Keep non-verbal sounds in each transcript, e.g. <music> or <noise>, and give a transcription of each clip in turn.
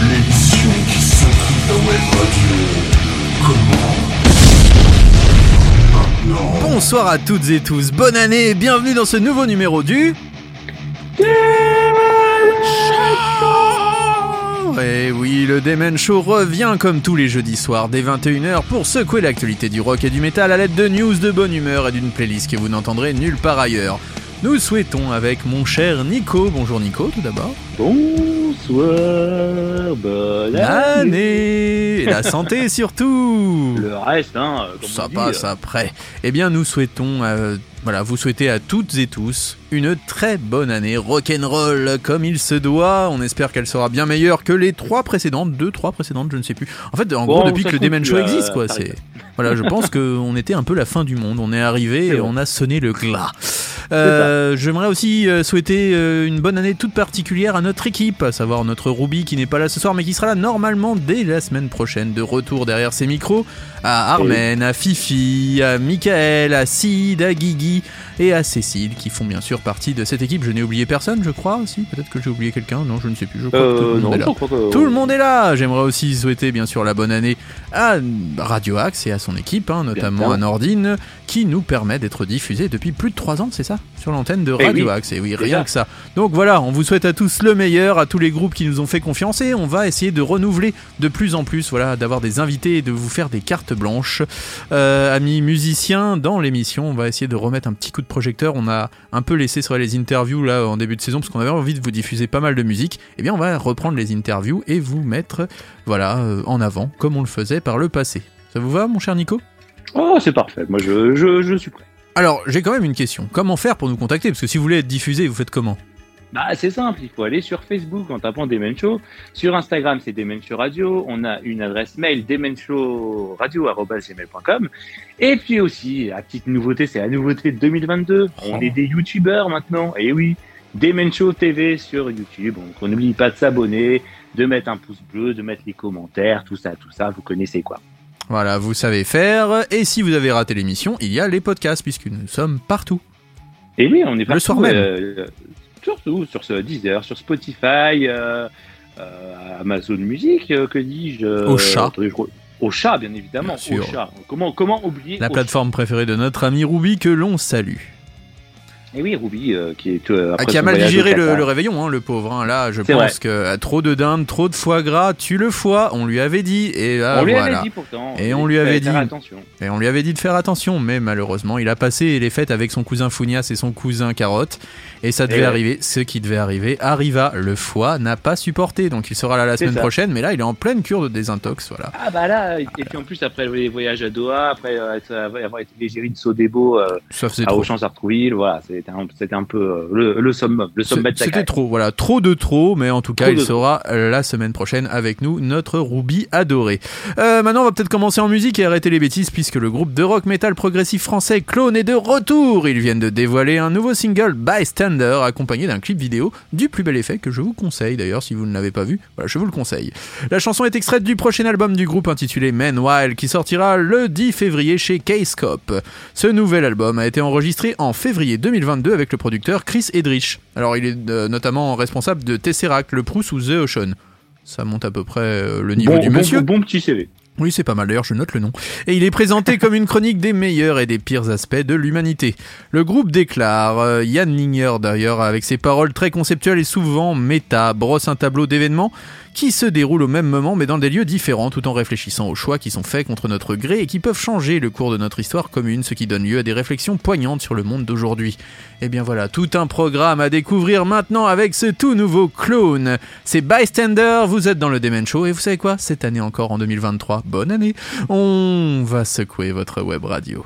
L'émission qui s'intrigue la web radio. Comment Bonsoir à toutes et tous, bonne année et bienvenue dans ce nouveau numéro du... Et oui, le Demen Show revient comme tous les jeudis soirs dès 21h pour secouer l'actualité du rock et du métal à l'aide de news de bonne humeur et d'une playlist que vous n'entendrez nulle part ailleurs. Nous souhaitons avec mon cher Nico, bonjour Nico tout d'abord, Bonsoir, bonne année. et la santé <laughs> surtout Le reste, hein, comme Ça on dit, passe après. Eh bien, nous souhaitons, euh, voilà, vous souhaitez à toutes et tous une très bonne année rock'n'roll comme il se doit. On espère qu'elle sera bien meilleure que les trois précédentes, deux, trois précédentes, je ne sais plus. En fait, en Bon, gros, depuis que le Demen Show euh, existe, quoi. C'est <laughs> voilà, je pense qu'on était un peu la fin du monde. On est arrivé et on a sonné le glas. Euh, J'aimerais aussi euh, souhaiter euh, une bonne année toute particulière à notre équipe, à savoir notre Ruby qui n'est pas là ce soir mais qui sera là normalement dès la semaine prochaine de retour derrière ses micros, à Armen, à Fifi, à Michael, à Sid, à Guigui et à Cécile qui font bien sûr partie de cette équipe. Je n'ai oublié personne, je crois. Si, peut-être que j'ai oublié quelqu'un. Non, je ne sais plus. Je crois que tout le Euh, monde non, est là. que... Tout le monde est là J'aimerais aussi souhaiter bien sûr la bonne année à Radio Axe et à son équipe, hein, notamment à Nordine, qui nous permet d'être diffusé depuis plus de 3 ans, c'est ça? Sur l'antenne de Eh Radio oui, Axe. Et oui, c'est rien que ça. Donc voilà, on vous souhaite à tous le meilleur, à tous les groupes qui nous ont fait confiance et on va essayer de renouveler de plus en plus, voilà, d'avoir des invités et de vous faire des cartes blanches. Euh, amis musiciens, dans l'émission, on va essayer de remettre un petit coup de projecteur. On a un peu laissé sur les interviews là en début de saison parce qu'on avait envie de vous diffuser pas mal de musique. Eh bien, on va reprendre les interviews et vous mettre, voilà, euh, en avant comme on le faisait par le passé. Ça vous va, mon cher Nico? Oh, c'est parfait. Moi, je, je, je suis prêt. Alors, j'ai quand même une question. Comment faire pour nous contacter? Parce que si vous voulez être diffusé, vous faites comment? Bah, c'est simple. Il faut aller sur Facebook en tapant Demen Show. Sur Instagram, c'est Demen Show Radio. On a une adresse mail demenshowradio.com. Et puis aussi, la petite nouveauté, c'est la nouveauté de 2022. On est des youtubeurs maintenant. Et oui, Demen Show TV sur YouTube. Donc, on n'oublie pas de s'abonner, de mettre un pouce bleu, de mettre les commentaires, tout ça, tout ça. Vous connaissez quoi. Voilà, vous savez faire. Et si vous avez raté l'émission, il y a les podcasts, puisque nous sommes partout. Et oui, on est partout. soir même. euh, surtout sur ce Deezer, sur Spotify, euh, euh, Amazon Music, euh, que dis-je Au chat. attendez, je crois- Au chat, bien évidemment. Bien. Au chat. Comment, comment oublier La plateforme préférée de notre ami Ruby que l'on salue. Et oui, Ruby, qui est Ah, qui a mal digéré le, réveillon, hein, le pauvre. hein. Là, je pense vrai. que trop de dinde, trop de foie gras, tue le foie. On lui avait dit. Et là, on lui voilà. avait dit pourtant. Et on lui avait dit. attention. Et on lui avait dit de faire attention, mais malheureusement, il a passé les fêtes avec son cousin Founias et son cousin Carotte. Et ça devait arriver. Ce qui devait arriver arriva. Le foie n'a pas supporté. Donc il sera là la semaine ça. prochaine. Mais là, il est en pleine cure de désintox. Voilà. Ah bah là, et puis en plus après les voyages à Doha, après euh, avoir été l'égérie de Sodebo euh, à. Auchan-Sartrouville, voilà, c'était un, c'était un peu euh, le, le summum, le sommet de C'était trop, voilà, trop de trop, mais en tout cas, Trop il sera la semaine prochaine avec nous, notre Ruby adoré. Euh, maintenant, on va peut-être commencer en musique et arrêter les bêtises, puisque le groupe de rock metal progressif français Clone est de retour. Ils viennent de dévoiler un nouveau single, Bystander, accompagné d'un clip vidéo du plus bel effet que je vous conseille d'ailleurs, si vous ne l'avez pas vu, voilà, je vous le conseille. La chanson est extraite du prochain album du groupe intitulé Men Wild, qui sortira le 10 février chez K-Scope. Ce nouvel album a été enregistré en février 2022 avec le producteur Chris Edrich. Alors il est euh, notamment responsable de Tesseract, le Proust ou The Ocean. Ça monte à peu près euh, le niveau Bon, du bon, monsieur. bon petit CV. Oui, c'est pas mal d'ailleurs, je note le nom. Et il est présenté comme une chronique des meilleurs et des pires aspects de l'humanité. Le groupe déclare, euh, Yann Ligner d'ailleurs, avec ses paroles très conceptuelles et souvent méta, brosse un tableau d'événements qui se déroulent au même moment mais dans des lieux différents tout en réfléchissant aux choix qui sont faits contre notre gré et qui peuvent changer le cours de notre histoire commune, ce qui donne lieu à des réflexions poignantes sur le monde d'aujourd'hui. Et bien voilà, tout un programme à découvrir maintenant avec ce tout nouveau clone. C'est Bystander, vous êtes dans le Demen Show et vous savez quoi? Cette année encore en 2023, bonne année, on va secouer votre web radio.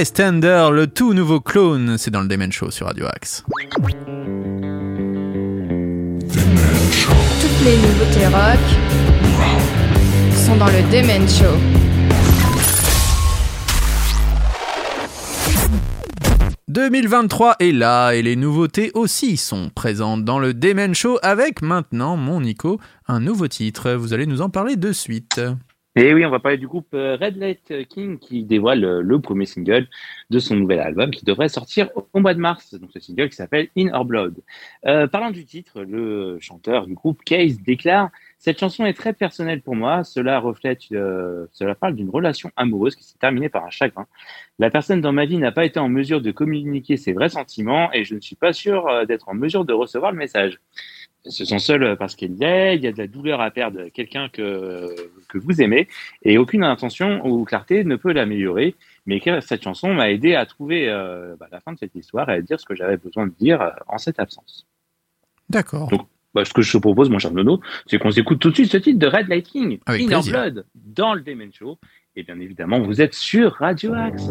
Bystander, le tout nouveau clone, c'est dans le Demen Show sur Radio Axe. Toutes les nouveautés rock sont dans le Demen Show. « 2023 est là et les nouveautés aussi sont présentes dans le Demen Show avec maintenant, mon Nico, un nouveau titre. Vous allez nous en parler de suite. Et oui, on va parler du groupe euh, Red Light King qui dévoile euh, le premier single de son nouvel album qui devrait sortir au mois de mars. Donc ce single qui s'appelle In Our Blood. Euh, parlant du titre, le chanteur du groupe Case déclare cette chanson est très personnelle pour moi. Cela reflète, cela parle d'une relation amoureuse qui s'est terminée par un chagrin. La personne dans ma vie n'a pas été en mesure de communiquer ses vrais sentiments et je ne suis pas sûr d'être en mesure de recevoir le message. Ce sont seuls parce qu'il y a, il y a de la douleur à perdre quelqu'un que, que vous aimez et aucune intention ou clarté ne peut l'améliorer. Mais cette chanson m'a aidé à trouver euh, bah, la fin de cette histoire et à dire ce que j'avais besoin de dire euh, en cette absence. D'accord. Donc, Bah, ce que je te propose, mon cher Nono, c'est qu'on s'écoute tout de suite ce titre de Red Light King, Avec In Our. Blood, dans le Demon Show. Et bien évidemment, vous êtes sur Radio Axe.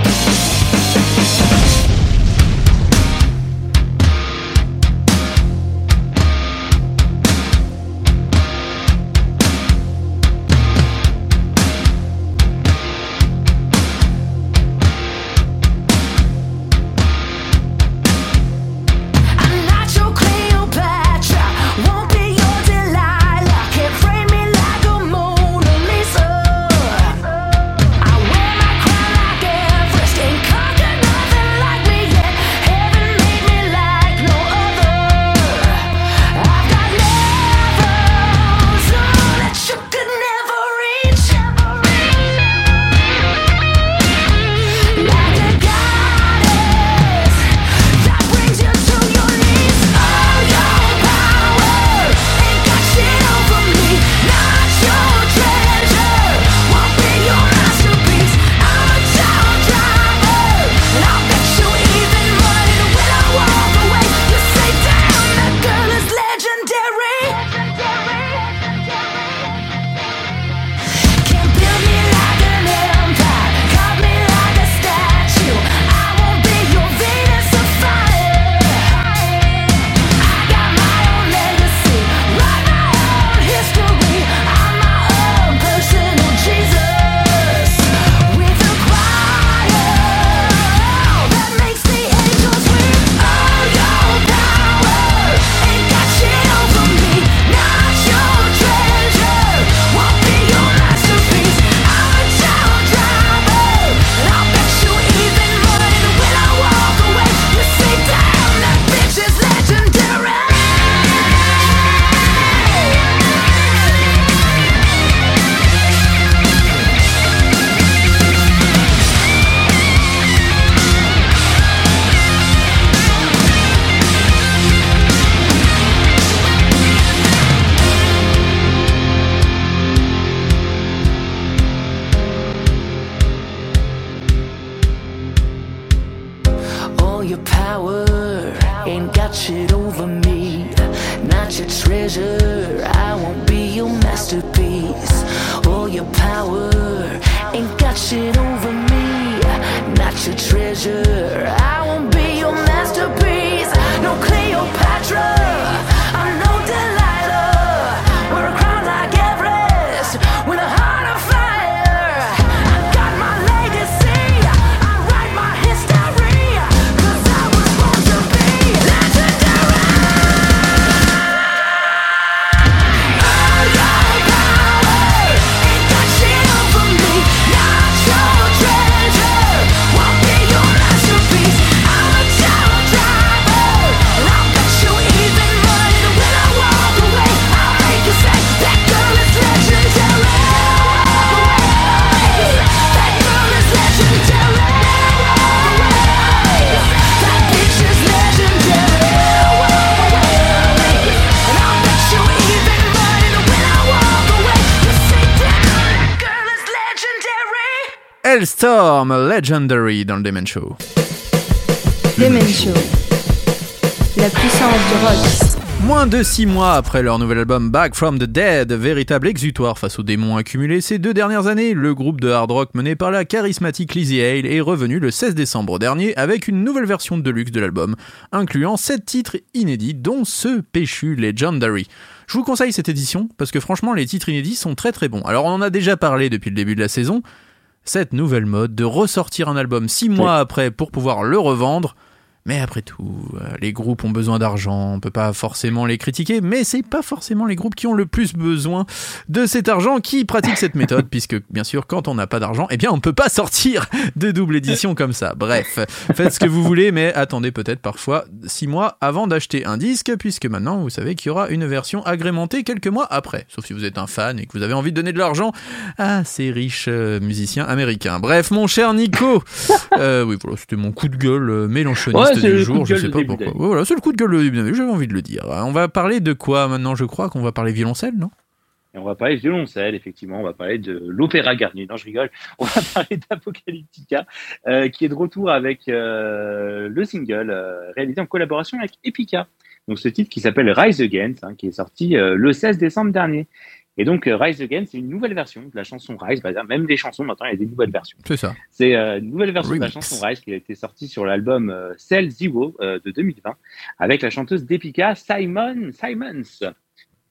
Treasure, I won't be your masterpiece. No Cleopatra, Hellstorm Legendary dans le Demen Show. Demen Show. La puissance du rock. Moins de six mois après leur nouvel album Back from the Dead, véritable exutoire face aux démons accumulés ces deux dernières années, le groupe de hard rock mené par la charismatique Lizzie Hale est revenu le 16 décembre dernier avec une nouvelle version de luxe de l'album, incluant sept titres inédits dont ce péchu Legendary. Je vous conseille cette édition parce que franchement les titres inédits sont très très bons. Alors on en a déjà parlé depuis le début de la saison, cette nouvelle mode de ressortir un album six mois après pour pouvoir le revendre, Mais après tout, euh, les groupes ont besoin d'argent, on peut pas forcément les critiquer, mais c'est pas forcément les groupes qui ont le plus besoin de cet argent qui pratiquent cette méthode, <laughs> puisque bien sûr, quand on n'a pas d'argent, eh bien on peut pas sortir de double édition comme ça. Bref, faites ce que vous voulez, mais attendez peut-être parfois six mois avant d'acheter un disque, puisque maintenant vous savez qu'il y aura une version agrémentée quelques mois après, sauf si vous êtes un fan et que vous avez envie de donner de l'argent à ces riches euh, musiciens américains. Bref, mon cher Nico, <laughs> euh, oui voilà, c'était mon coup de gueule mélanchoniste Ouais, c'est du le jour, coup de je gueule sais pas pourquoi. Ouais, voilà, c'est le coup de gueule de j'avais envie de le dire. On va parler de quoi maintenant? Je crois qu'on va parler violoncelle, non? Et on va parler de violoncelle, effectivement. On va parler de l'opéra Garnier. Non, je rigole. On va <laughs> parler d'Apocalyptica, euh, qui est de retour avec euh, le single euh, réalisé en collaboration avec Epica. Donc, ce titre qui s'appelle Rise Against, hein, qui est sorti euh, le 16 décembre dernier. Et donc euh, Rise Again, c'est une nouvelle version de la chanson Rise. Bah, même des chansons maintenant, il y a des nouvelles versions. C'est ça. C'est euh, une nouvelle version de la chanson Rise qui a été sortie sur l'album euh, Cell Zero euh, de 2020 avec la chanteuse d'Epica Simon Simons.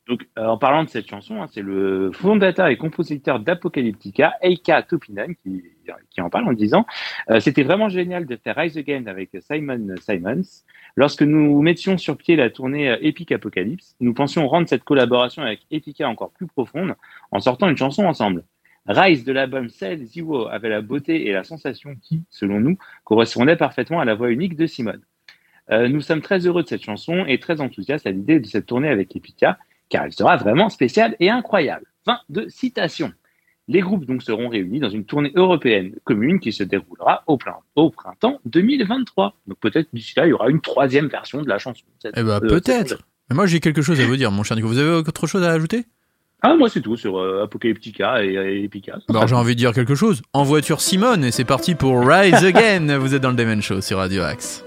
Donc, euh, en parlant de cette chanson, hein, c'est le fondateur et compositeur d'Apocalyptica, Eika Topinen, qui, qui en parle en disant euh, C'était vraiment génial de faire Rise Again avec Simon Simons. Lorsque nous mettions sur pied la tournée euh, Epic Apocalypse, nous pensions rendre cette collaboration avec Epica encore plus profonde en sortant une chanson ensemble. Rise de l'album Cell Zero avait la beauté et la sensation qui, selon nous, correspondait parfaitement à la voix unique de Simone. Euh, nous sommes très heureux de cette chanson et très enthousiastes à l'idée de cette tournée avec Epica, car elle sera vraiment spéciale et incroyable. Fin de citation. Les groupes donc seront réunis dans une tournée européenne commune qui se déroulera au, plein- au printemps 2023. Donc peut-être d'ici là, il y aura une troisième version de la chanson. Cette- Eh ben, euh, peut-être. Mais moi, j'ai quelque chose à vous dire, mon cher Nico. Vous avez autre chose à ajouter? Ah, moi c'est tout sur euh, Apocalyptica et, et Epica. Bah, Alors, j'ai envie de dire quelque chose. En voiture Simone, et c'est parti pour Rise Again. Vous êtes dans le Demon Show sur Radio Axe.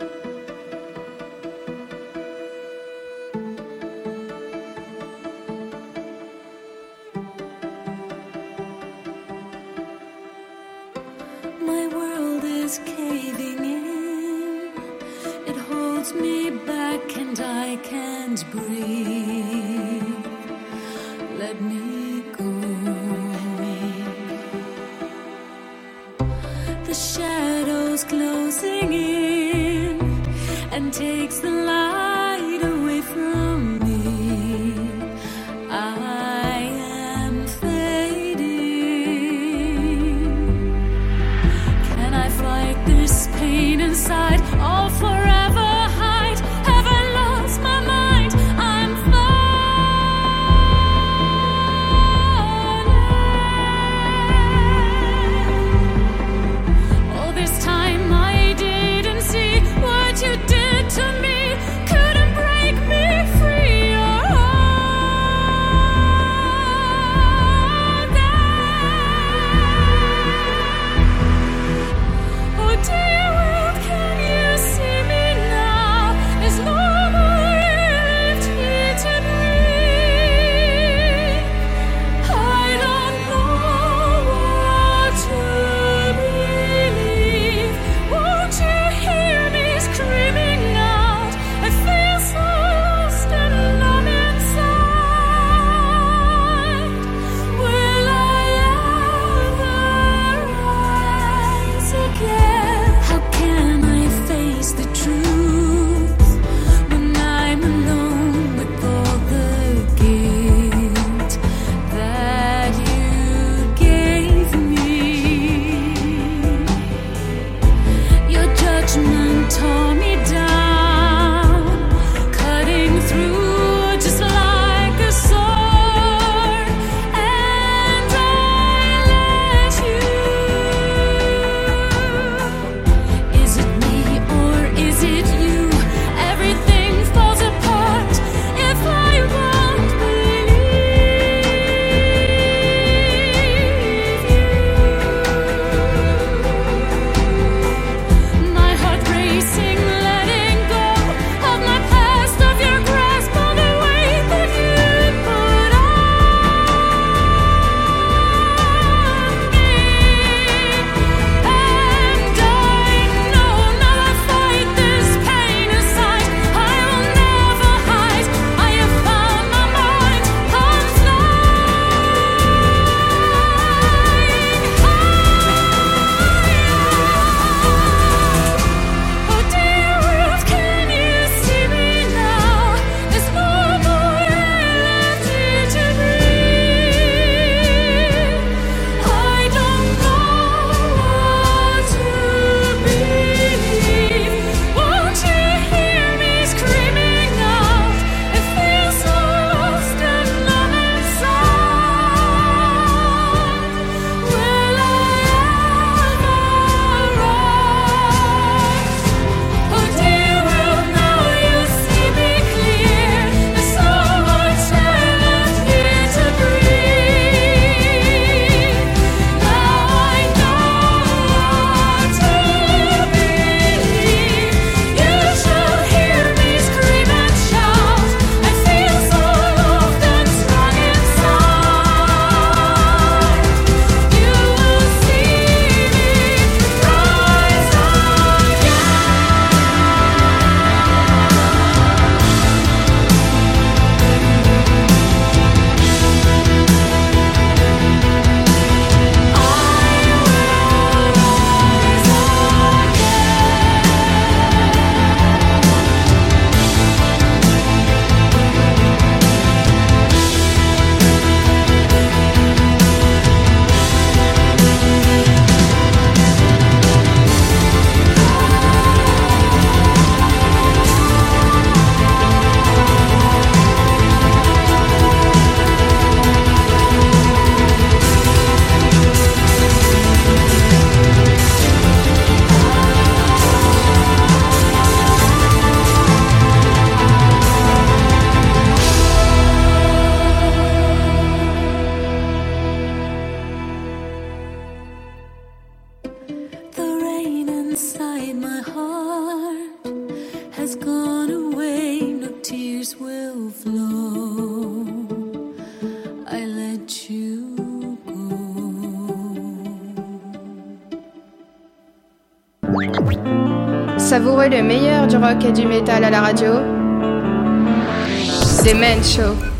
Let le meilleur du rock et du métal à la radio. The Men Show.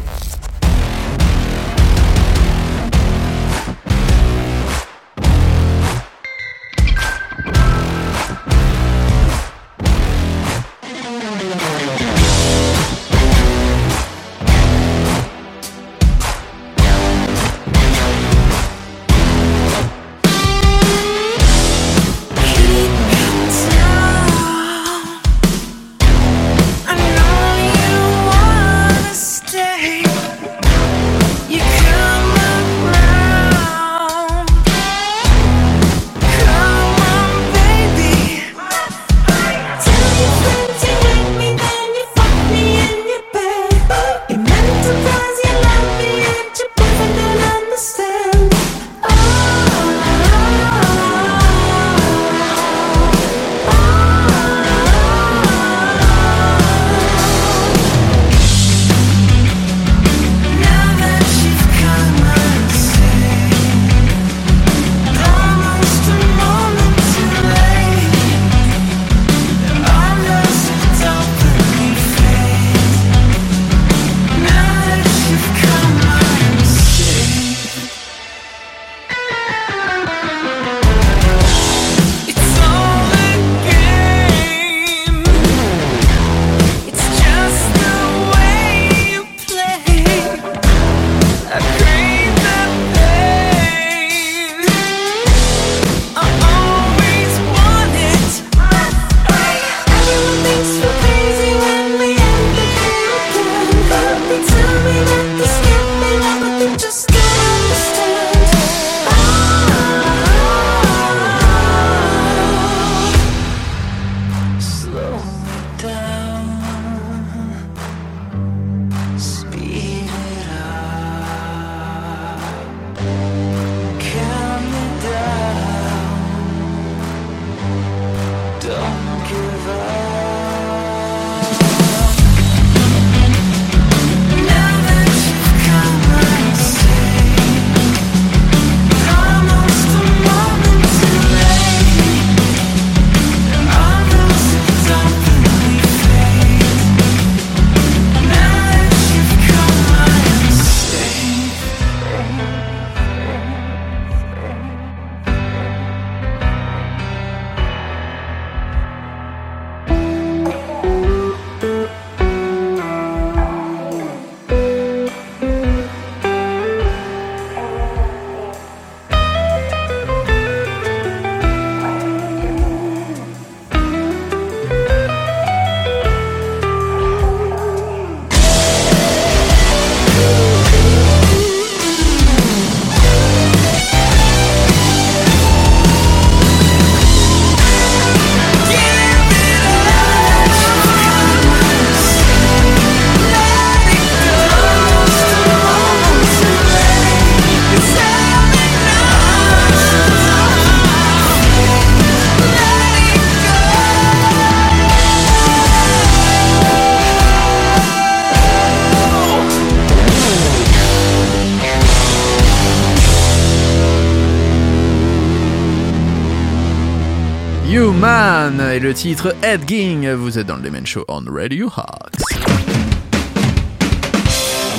Et le titre Ed Ging. Vous êtes dans le Demen Show on Radio Hawks.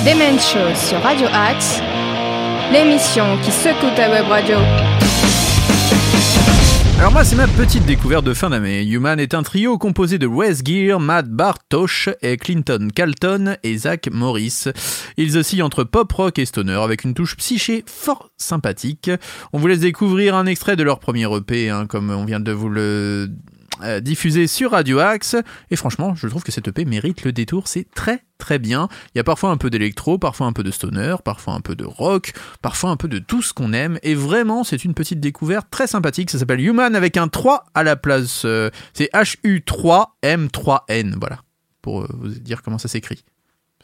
The Men Show sur Radio Axe. L'émission qui secoue ta web radio. Alors moi c'est ma petite découverte de fin d'année. Human est un trio composé de Wes Gear, Matt Bartosh et Clinton Calton et Zach Morris. Ils oscillent entre pop rock et stoner avec une touche psyché fort sympathique. On vous laisse découvrir un extrait de leur premier EP, hein, comme on vient de vous le euh, diffuser sur Radio Axe. Et franchement, je trouve que cet EP mérite le détour. C'est très très bien. Il y a parfois un peu d'électro, parfois un peu de stoner, parfois un peu de rock, parfois un peu de tout ce qu'on aime. Et vraiment, c'est une petite découverte très sympathique. Ça s'appelle Human avec un 3 à la place. euh, c'est HU3M3N. Voilà. Pour euh, vous dire comment ça s'écrit.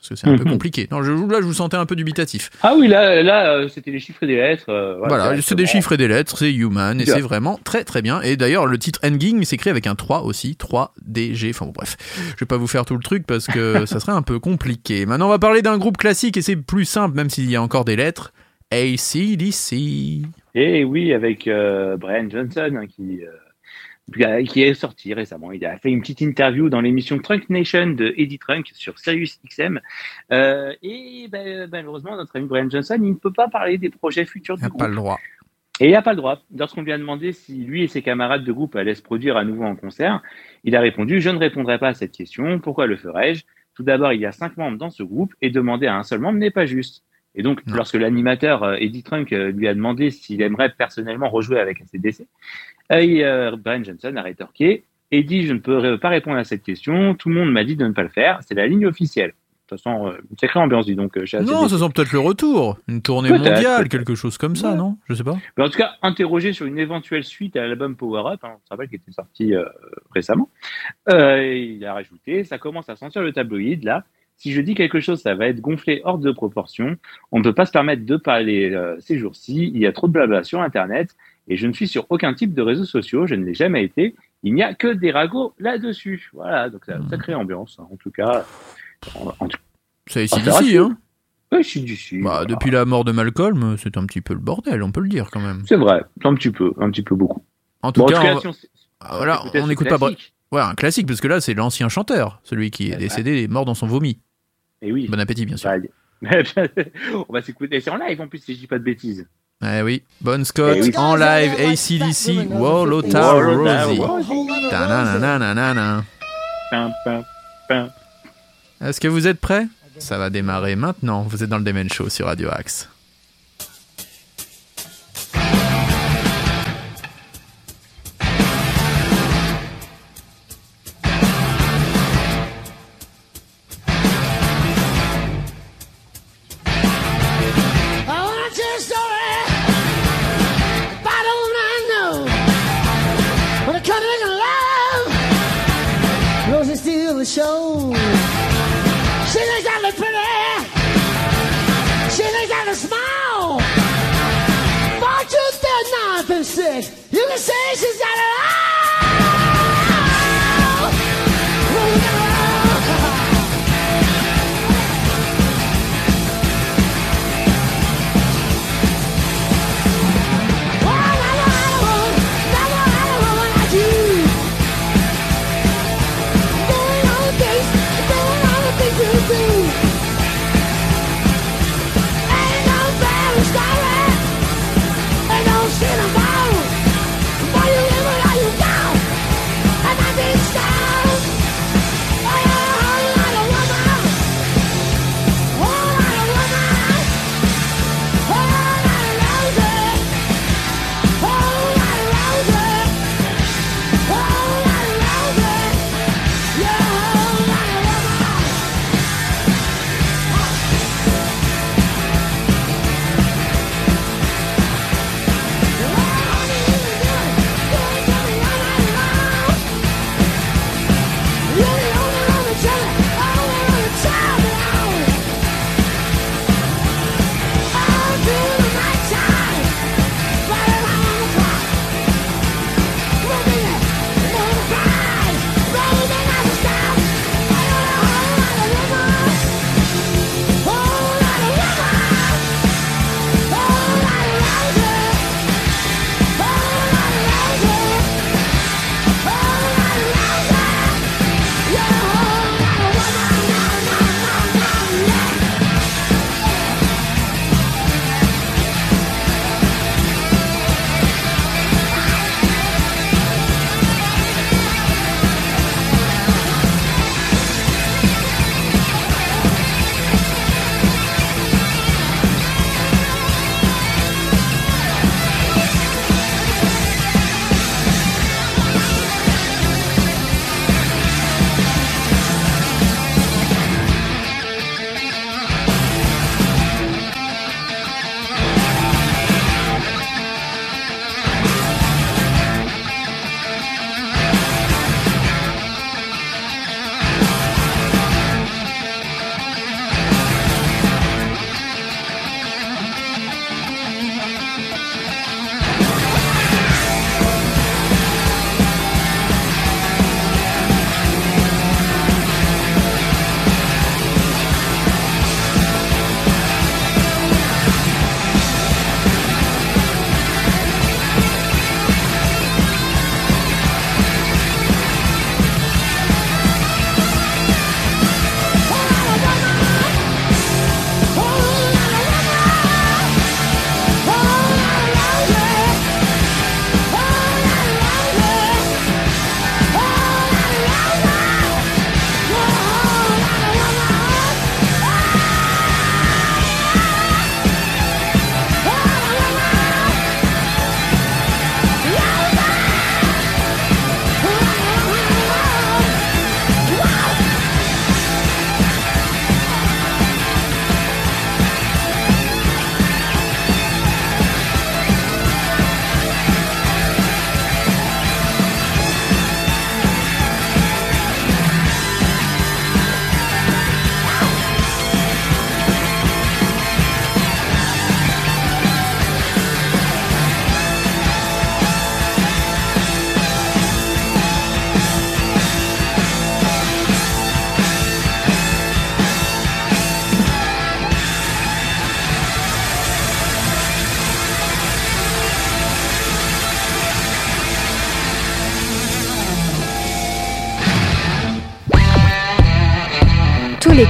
Parce que c'est un peu Mhm. compliqué. Non, je, là, je vous sentais un peu dubitatif. Ah oui, là, là euh, c'était les chiffres et des lettres. euh, Voilà, c'est des chiffres et des lettres, c'est Human, et c'est vraiment très très bien. Et d'ailleurs, le titre Endgame s'écrit avec un 3 aussi, 3DG, enfin bon, bref. Je vais pas vous faire tout le truc parce que <laughs> ça serait un peu compliqué. Maintenant, on va parler d'un groupe classique, et c'est plus simple, même s'il y a encore des lettres. ACDC. Et oui, avec euh, Brian Johnson hein, qui, euh, qui est sorti récemment. Il a fait une petite interview dans l'émission Trunk Nation de Eddie Trunk sur Sirius XM. Euh, et ben, malheureusement, notre ami Brian Johnson, il ne peut pas parler des projets futurs Il du n'a groupe. pas le droit. Et il n'a pas le droit. Lorsqu'on lui a demandé si lui et ses camarades de groupe allaient se produire à nouveau en concert, il a répondu Je ne répondrai pas à cette question. Pourquoi le ferais-je Tout d'abord, il y a cinq membres dans ce groupe et demander à un seul membre n'est pas juste. Et donc, Non. lorsque l'animateur euh, Eddie Trunk euh, lui a demandé s'il aimerait personnellement rejouer avec ACDC, Brian Johnson a rétorqué et dit Je ne peux pas répondre à cette question. Tout le monde m'a dit de ne pas le faire. C'est la ligne officielle. De toute façon, euh, une sacrée ambiance, dis donc, euh, chez Non, ça sent peut-être le retour. Une tournée mondiale, quelque chose comme ça, Ouais. non? Je sais pas. Mais en tout cas, interrogé sur une éventuelle suite à l'album Power Up, hein, on se rappelle qu'il était sorti euh, récemment, euh, il a rajouté Ça commence à sentir le tabloïd là. Si je dis quelque chose, ça va être gonflé hors de proportion. On ne peut pas se permettre de parler euh, ces jours-ci. Il y a trop de blabla sur Internet et je ne suis sur aucun type de réseaux sociaux. Je ne l'ai jamais été. Il n'y a que des ragots là-dessus. Voilà, donc ça, ça crée ambiance. hein. En tout cas, tout C'est ACDC, c'est hein je suis dessus. bah, Voilà. Depuis la mort de Malcolm, c'est un petit peu le bordel, on peut le dire quand même. C'est vrai, un petit peu, un petit peu beaucoup. En tout Bon, cas, on- ah, voilà, on n'écoute pas... Ouais, un classique, parce que là, c'est l'ancien chanteur, celui qui est décédé et mort dans son vomi. Et oui. Bon appétit, bien sûr. Bah, <laughs> on va s'écouter. C'est en live en plus, si je dis pas de bêtises. Eh oui, Bon Scott, Eh oui. en live, ACDC, Wallota Rosie. Est-ce que vous êtes prêts? Ça va démarrer maintenant, vous êtes dans le Demen Show sur Radio Axe.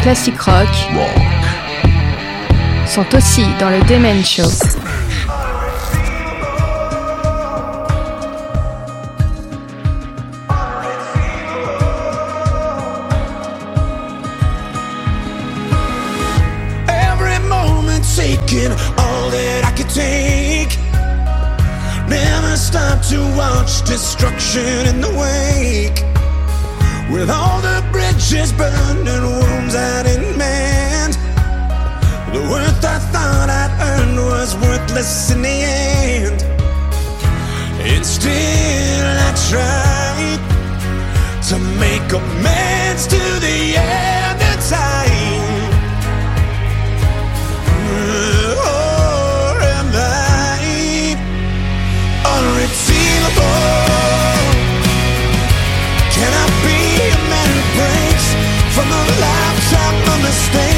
Les classiques rock sont aussi dans le Demen Show. Every moment taking all that I could take. Never stop to watch destruction in the wake. With all the bridges burned wounds I didn't mend. The worth I thought I'd earned was worthless in the end. And still I tried to make amends to the end mistake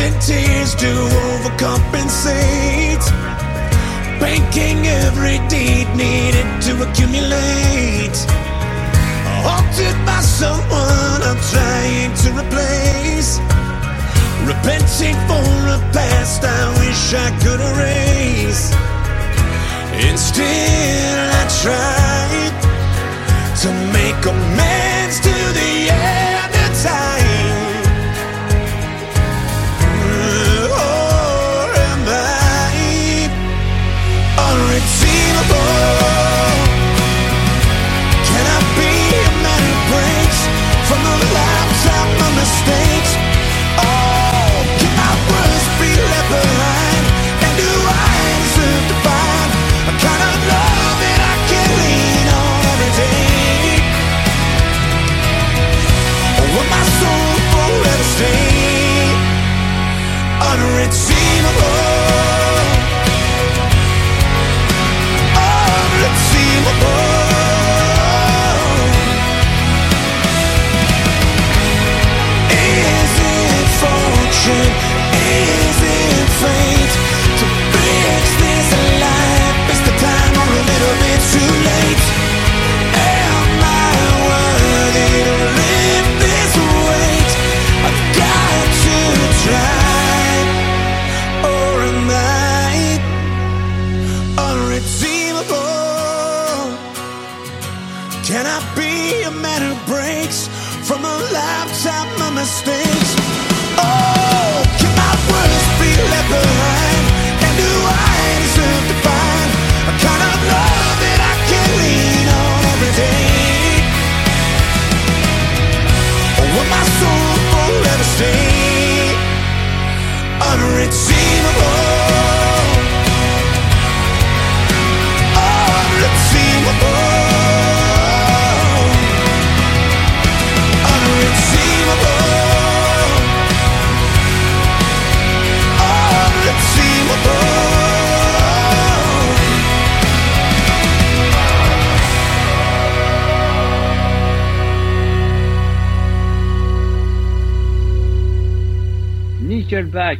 and tears to overcompensate. Banking every deed needed to accumulate. Haunted by someone I'm trying to replace. Repenting for a past I wish I could erase. Still I tried to make amends unredeemable?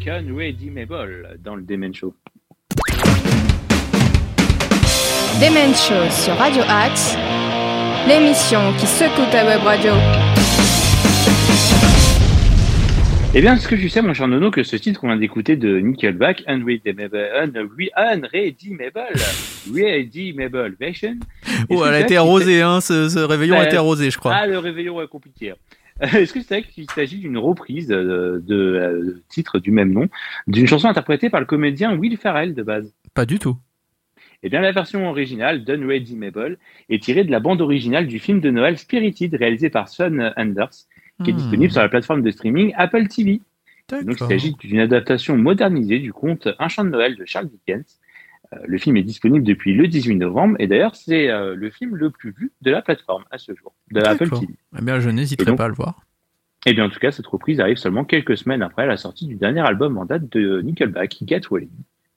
Nickelback, Unredeemable, dans le Demen Show. Demen Show sur Radio Axe, l'émission qui secoue ta web radio. Eh bien, est-ce que tu sais, mon cher Nono, que ce titre qu'on vient d'écouter de Nickelback, Unredeemable, Unre- Unredeemable, Redeemable Version. Oh, elle a été arrosée, hein, ce, ce réveillon a été arrosé, je crois. Ah, le réveillon est compliqué. <laughs> Est-ce que tu sais qu'il s'agit d'une reprise de, de, euh, titre du même nom, d'une chanson interprétée par le comédien Will Ferrell de base? Pas du tout. Eh bien, la version originale d'Unredeemable est tirée de la bande originale du film de Noël Spirited, réalisé par Son Anders, qui est Hmm. disponible sur la plateforme de streaming Apple TV. Donc, il s'agit d'une adaptation modernisée du conte Un chant de Noël de Charles Dickens. Euh, le film est disponible depuis le 18 novembre et d'ailleurs c'est euh, le film le plus vu de la plateforme à ce jour, de Apple. TV. Eh bien, je n'hésiterai pas à le voir. Et bien en tout cas, cette reprise arrive seulement quelques semaines après la sortie du dernier album en date de Nickelback, Get Well.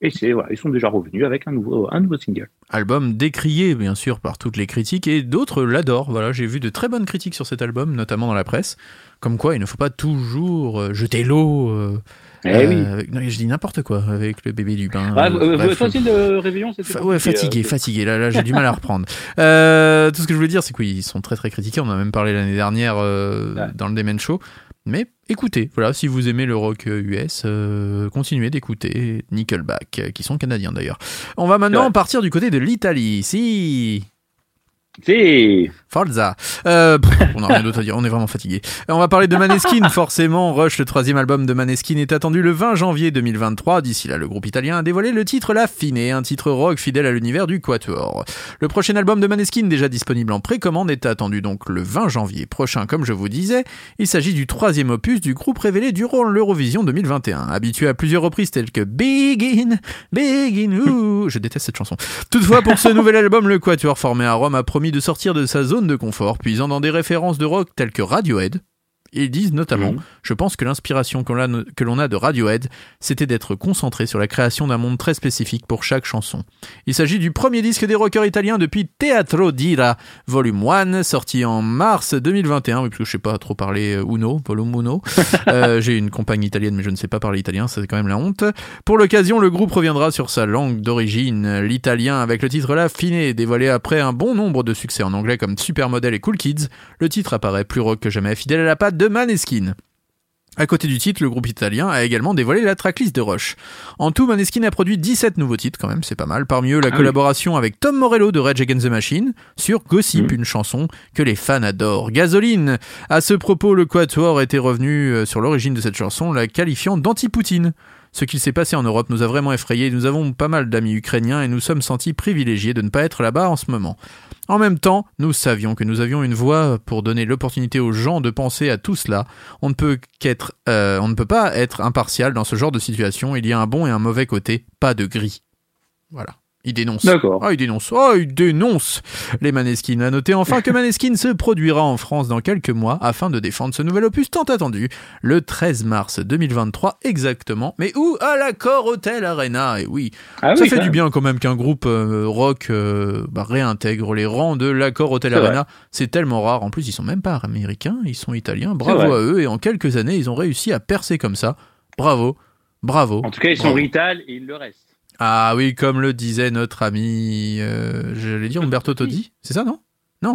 Et c'est voilà, ils sont déjà revenus avec un nouveau, un nouveau single. Album décrié, bien sûr, par toutes les critiques, et d'autres l'adorent. Voilà, j'ai vu de très bonnes critiques sur cet album, notamment dans la presse. Comme quoi, il ne faut pas toujours euh, jeter l'eau. euh, Eh euh, oui. avec- non, je dis n'importe quoi avec le bébé du bain. Ah, euh, euh, bref. aussi, le réveillon, c'était Fa- ouais, fatigué, euh, fatigué. Là, là j'ai du <laughs> mal à reprendre. Euh, tout ce que je voulais dire, c'est qu'ils sont très très critiqués. On en a même parlé l'année dernière euh, Ouais. dans le Demen Show. Mais écoutez, voilà, si vous aimez le rock euh, US, euh, continuez d'écouter Nickelback, euh, qui sont canadiens d'ailleurs. On va maintenant Ouais. partir du côté de l'Italie. Si. C'est Forza. Euh, pff, on n'a rien d'autre à dire, on est vraiment fatigué. On va parler de Maneskin, <laughs> forcément. Rush, le troisième album de Maneskin, est attendu le 20 janvier 2023. D'ici là, le groupe italien a dévoilé le titre La Fine, un titre rock fidèle à l'univers du Quatuor. Le prochain album de Maneskin, déjà disponible en précommande, est attendu donc le 20 janvier prochain, comme je vous disais. Il s'agit du troisième opus du groupe révélé durant l'Eurovision 2021. Habitué à plusieurs reprises telles que Begin, Begin, ouh, je déteste cette chanson. Toutefois, pour ce nouvel album, le Quatuor formé à Rome a promis de sortir de sa zone de confort, puisant dans des références de rock telles que Radiohead. Ils disent notamment, Mhm. je pense que l'inspiration que l'on a de Radiohead, c'était d'être concentré sur la création d'un monde très spécifique pour chaque chanson. Il s'agit du premier disque des rockers italiens depuis Teatro d'Ira, volume 1, sorti en mars 2021. Oui, parce que je sais pas trop parler euh, Uno, volume Uno. <laughs> Euh, J'ai une compagne italienne, mais je ne sais pas parler italien, c'est quand même la honte. Pour l'occasion, le groupe reviendra sur sa langue d'origine, l'italien, avec le titre La Fine, dévoilé après un bon nombre de succès en anglais comme Supermodel et Cool Kids. Le titre apparaît plus rock que jamais, fidèle à la patte de Maneskin. À côté du titre, le groupe italien a également dévoilé la tracklist de Rush. En tout, Maneskin a produit 17 nouveaux titres, quand même, c'est pas mal. Parmi eux, la Ah oui. collaboration avec Tom Morello de Rage Against the Machine sur Gossip, Mhm. une chanson que les fans adorent. Gasoline. À ce propos, le Quatuor était revenu euh, sur l'origine de cette chanson, la qualifiant d'anti-Poutine. Ce qu'il s'est passé en Europe nous a vraiment effrayés. Nous avons pas mal d'amis ukrainiens et nous sommes sentis privilégiés de ne pas être là-bas en ce moment. En même temps, nous savions que nous avions une voix pour donner l'opportunité aux gens de penser à tout cela. On ne peut qu'être, euh, on ne peut pas être impartial dans ce genre de situation. Il y a un bon et un mauvais côté, pas de gris. Voilà. Il dénonce. D'accord. Ah, il dénonce. Oh, il dénonce les Maneskin. À noter enfin que Maneskin se produira en France dans quelques mois afin de défendre ce nouvel opus tant attendu, le 13 mars 2023 exactement. Mais où? À l'accord Hotel Arena. Et oui, Ah ça oui, fait du bien quand même qu'un groupe euh, rock euh, bah, réintègre les rangs de l'accord Hotel. Arena. C'est tellement rare. En plus, ils sont même pas américains, ils sont italiens. Bravo à eux. Et en quelques années, ils ont réussi à percer comme ça. Bravo. Bravo. En tout cas, ils sont. Rital et ils le restent. Ah oui, comme le disait notre ami, euh, j'allais dire Umberto Todi, c'est ça non?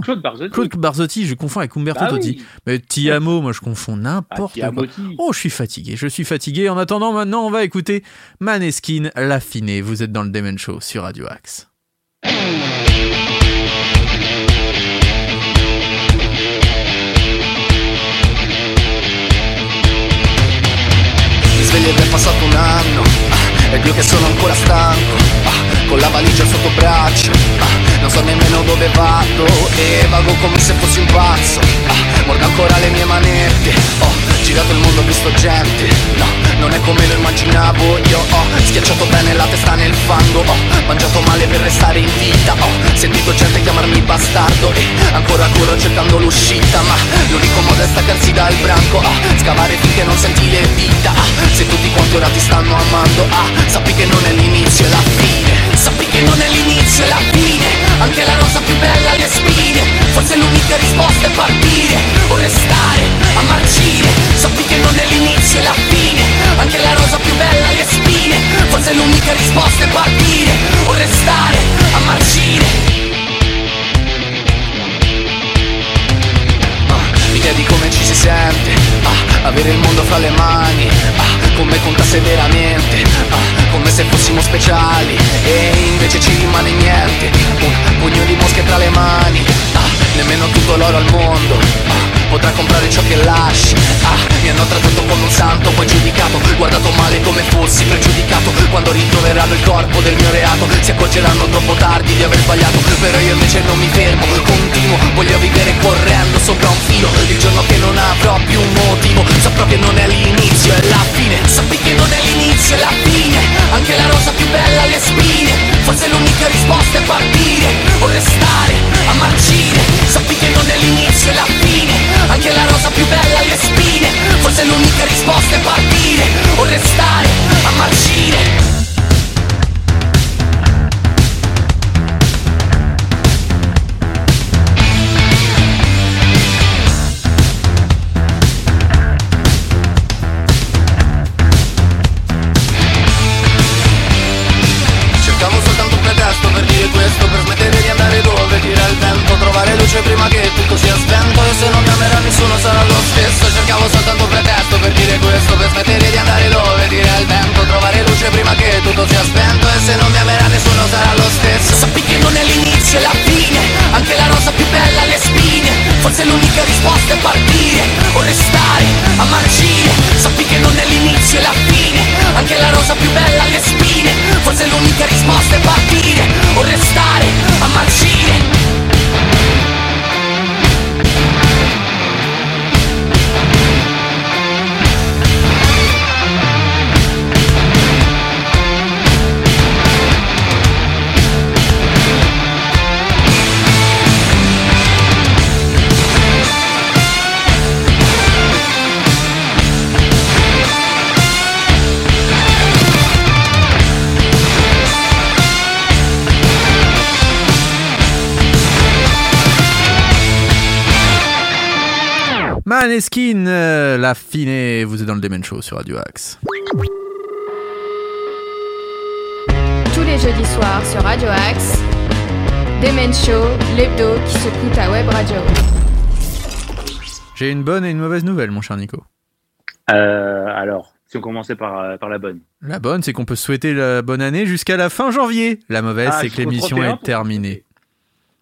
Claude Barzotti. Claude Barzotti, je confonds avec Umberto Bah Todi. oui. Mais Tiamo, moi je confonds Ah, n'importe quoi. Tiamotti. Oh, je suis fatigué, je suis fatigué. En attendant, maintenant, on va écouter Maneskin, l'affiné. Vous êtes dans le Demen Show sur Radio Axe. Mi sveglio ed è passato un anno ah, Ed io che sono ancora stanco ah, Con la valigia sotto braccio ah, Non so nemmeno dove vado E vago come se fossi un pazzo. Ah, Mordo ancora le mie manette. Ho girato il mondo, ho visto gente. No, non è come lo immaginavo. Io ho schiacciato bene la testa nel fango. Ho mangiato male per restare in vita. Ho sentito gente chiamarmi bastardo E ancora corro cercando l'uscita. Ma l'unico modo è staccarsi dal branco. Ah, Scavare finché non senti le vita ah, Se tutti quanti ora ti stanno amando. Ah, Sappi che non è l'inizio e la fine. Sappi che non è l'inizio e la fine Anche la rosa più bella le spine. Forse l'unica risposta è partire. O restare a marcire Sappi che non è l'inizio e la fine. Anche la rosa più bella le spine. Forse l'unica risposta è partire. O restare a marcire Ah, Mi chiedi come ci si sente. Ah, Avere il mondo fra le mani. Ah, Come contasse veramente ah, Come se fossimo speciali E invece ci rimane niente Un pugno di mosche tra le mani ah, Nemmeno tutto l'oro al mondo ah, potrà comprare ciò che lasci. Ah, mi hanno trattato come un santo, poi giudicato Guardato male come fossi pregiudicato Quando ritroveranno il corpo del mio reato Si accorgeranno troppo tardi di aver sbagliato Però io invece non mi fermo, continuo Voglio vivere correndo sopra un filo Il giorno che non avrò più un motivo Saprò che non è l'inizio, è la fine Sappi che non è l'inizio, è la fine Anche la rosa più bella ha le spine Forse l'unica risposta è partire O restare, a marcire Sappi che non è l'inizio, è la fine. Anche la rosa più bella le spine. Forse l'unica risposta è partire O restare a marcire nessuno sarà lo stesso. Cercavo soltanto un pretesto per dire questo Per smettere di andare dove? Dire al vento Trovare luce prima che tutto sia spento. E se non mi amerà nessuno sarà lo stesso. Sappi che non è l'inizio, è la fine. Anche la rosa più bella ha le spine. Forse l'unica risposta è partire. O restare a marcire Sappi che non è l'inizio, è la fine. Anche la rosa più bella ha le spine. Forse l'unica risposta è partire. O restare a marcire Maneskin, euh, la fine, vous êtes dans le Demen Show sur Radio Axe. Tous les jeudis soirs sur Radio Axe, Demen Show, l'hebdo qui se à Web Radio. J'ai une bonne et une mauvaise nouvelle, mon cher Nico. Euh, alors, si on commençait par, euh, par la bonne. La bonne, c'est qu'on peut souhaiter la bonne année jusqu'à la fin janvier. La mauvaise, Ah, c'est que l'émission 31 est terminée.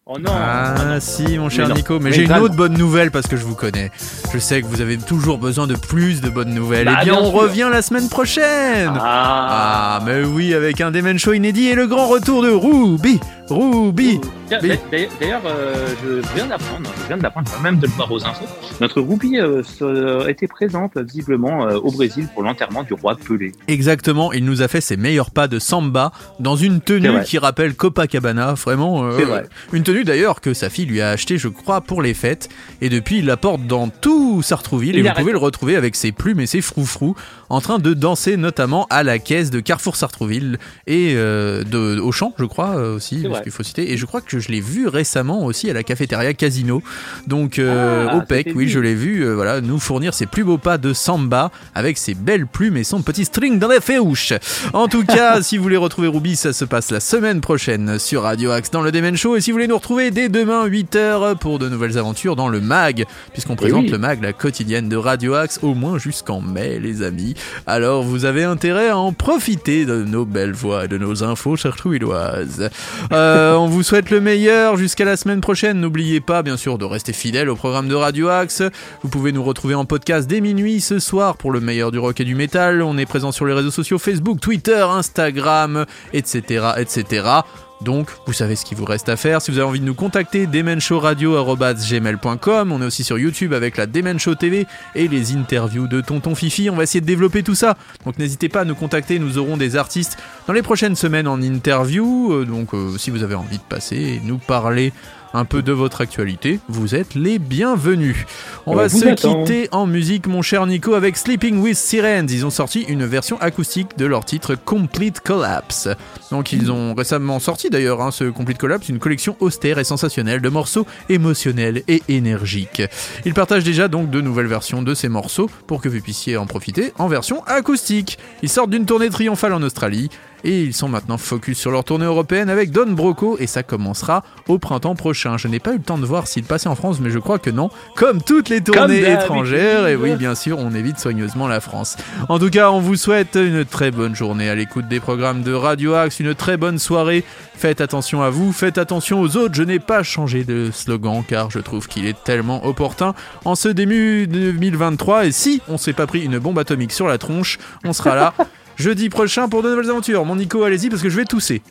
Oh non Ah si mon cher. Nico, mais Mais j'ai une autre bonne nouvelle parce que je vous connais. Je sais que vous avez toujours besoin de plus de bonnes nouvelles. Bah, eh bien, bien on sûr. revient la semaine prochaine. Ah, Ah, mais oui, avec un Demen Show inédit et le grand retour de Ruby. Ruby. D'ailleurs, euh, je viens d'apprendre, je viens d'apprendre, même de le voir aux infos, notre roupie euh, se- était présente visiblement euh, au Brésil pour l'enterrement du roi Pelé. Exactement, il nous a fait ses meilleurs pas de samba dans une tenue qui rappelle Copacabana, vraiment. euh, C'est vrai. Une tenue d'ailleurs que sa fille lui a acheté, je crois, pour les fêtes. Et depuis, il la porte dans tout Sartrouville. Il Et vous arrête pouvez le retrouver avec ses plumes et ses froufrous en train de danser notamment à la caisse de Carrefour Sartrouville et euh, de Auchan, je crois euh, aussi, parce qu'il faut citer. Et je crois que je l'ai vu récemment aussi à la cafétéria Casino. Donc euh, Ah, au PEC, c'était oui, je l'ai vu, euh, voilà, nous fournir ses plus beaux pas de samba avec ses belles plumes et son petit string dans les féouches. En tout cas, <laughs> si vous voulez retrouver Ruby, ça se passe la semaine prochaine sur Radio Axe dans le Demen Show. Et si vous voulez nous retrouver dès demain 8h pour de nouvelles aventures dans le MAG, puisqu'on présente oui. le MAG, la quotidienne de Radio Axe, au moins jusqu'en mai, les amis. Alors vous avez intérêt à en profiter de nos belles voix et de nos infos chartrouilloises. Euh, on vous souhaite le meilleur jusqu'à la semaine prochaine. N'oubliez pas, bien sûr, de rester fidèle au programme de Radio Axe. Vous pouvez nous retrouver en podcast dès minuit ce soir pour le meilleur du rock et du métal. On est présent sur les réseaux sociaux Facebook, Twitter, Instagram, etc., etc. Donc, vous savez ce qu'il vous reste à faire. Si vous avez envie de nous contacter, demenshowradio.gmail.com. On est aussi sur YouTube avec la Demen Show TV et les interviews de Tonton Fifi. On va essayer de développer tout ça. Donc, n'hésitez pas à nous contacter. Nous aurons des artistes dans les prochaines semaines en interview. Euh, Donc, euh, si vous avez envie de passer et nous parler un peu de votre actualité, vous êtes les bienvenus. On On va se attend. quitter en musique, mon cher Nico, avec Sleeping with Sirens. Ils ont sorti une version acoustique de leur titre Complete Collapse. Donc ils ont récemment sorti d'ailleurs hein, ce Complete Collapse, une collection austère et sensationnelle de morceaux émotionnels et énergiques. Ils partagent déjà donc de nouvelles versions de ces morceaux pour que vous puissiez en profiter en version acoustique. Ils sortent d'une tournée triomphale en Australie. Et ils sont maintenant focus sur leur tournée européenne avec Don Broco et ça commencera au printemps prochain. Je n'ai pas eu le temps de voir s'il passait en France, mais je crois que non. Comme toutes les tournées étrangères, et oui, bien sûr, on évite soigneusement la France. En tout cas, on vous souhaite une très bonne journée à l'écoute des programmes de Radio Axe, une très bonne soirée. Faites attention à vous, faites attention aux autres. Je n'ai pas changé de slogan car je trouve qu'il est tellement opportun en ce début 2023. Et si on s'est pas pris une bombe atomique sur la tronche, on sera là <laughs> jeudi prochain pour de nouvelles aventures. Mon Nico, allez-y parce que je vais tousser.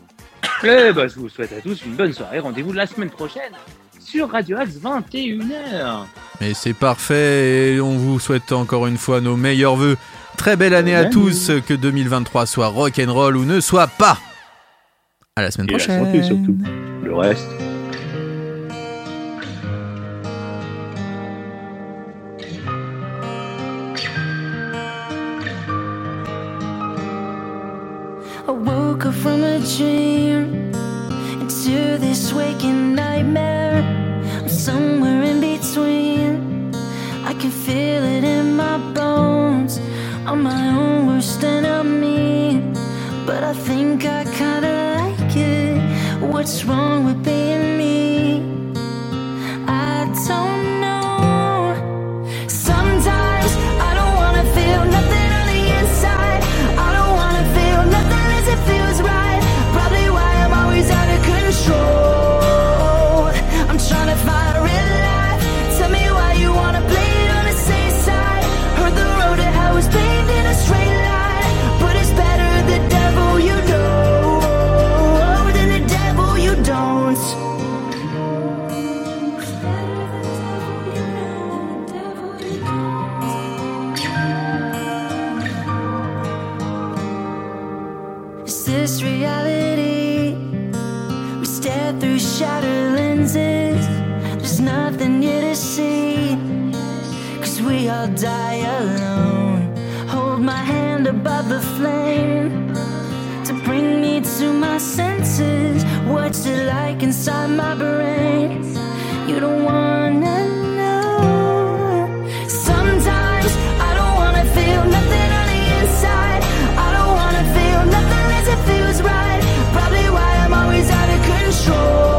Eh ben, je vous souhaite à tous une bonne soirée. Rendez-vous la semaine prochaine sur Radio Axe 21h. Mais c'est parfait et on vous souhaite encore une fois nos meilleurs voeux. Très belle année à tous, que 2023 soit rock'n'roll ou ne soit pas. À la semaine Et la prochaine. santé surtout. Le reste. From a dream into this waking nightmare. I'm somewhere in between. I can feel it in my bones. I'm my own worst enemy. But I think I kinda like it. What's wrong with being me? I don't Cause we all die alone. Hold my hand above the flame to bring me to my senses. What's it like inside my brain? You don't wanna know. Sometimes I don't wanna feel nothing on the inside. I don't wanna feel nothing as it feels right. Probably why I'm always out of control.